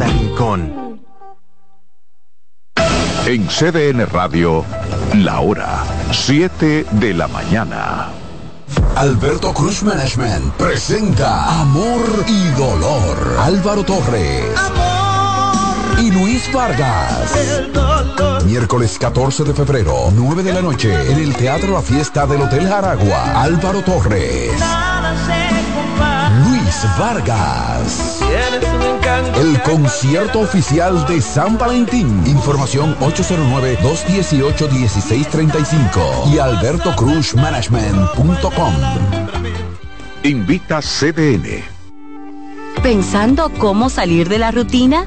cada rincón. En CDN Radio, la hora 7 de la mañana. Alberto Cruz Management presenta Amor y Dolor. Álvaro Torres. Y Luis Vargas. Miércoles 14 de febrero, 9 de la noche, en el Teatro La Fiesta del Hotel Jaragua. Álvaro Torres. Luis Vargas. Concierto oficial de San Valentín. Información 809-218-1635 y albertocruzmanagement.com. Invita CDN. ¿Pensando cómo salir de la rutina?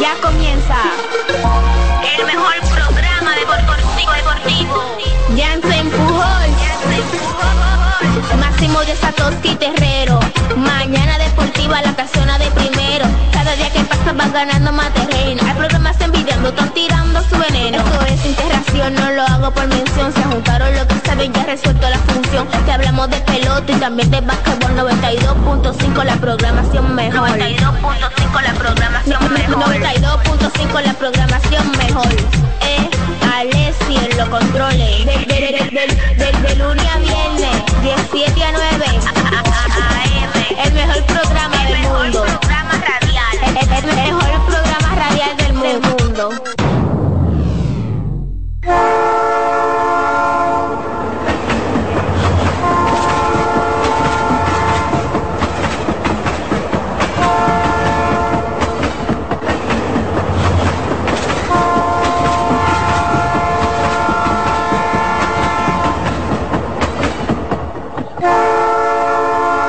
ya comienza el mejor programa deportivo deportivo. Jansen Pujol, Máximo de Satoshi Terrero. Mañana deportiva la casona de primero. Cada día que pasa van ganando más terreno. Hay programas envidiando, están tirando su veneno. Esto es interacción, no lo hago por mención. Se juntaron lo que saben, ya resuelto la función. Que hablamos de pelota y también de básquetbol 92.5 la programación mejor. 92.5 la programación mejor. 92.5 la programación mejor. Eh, Alessi en los controles. De, de, de, de, lunes a viernes, 17 a 9. El mejor programa del mundo. El, el- el mejor programa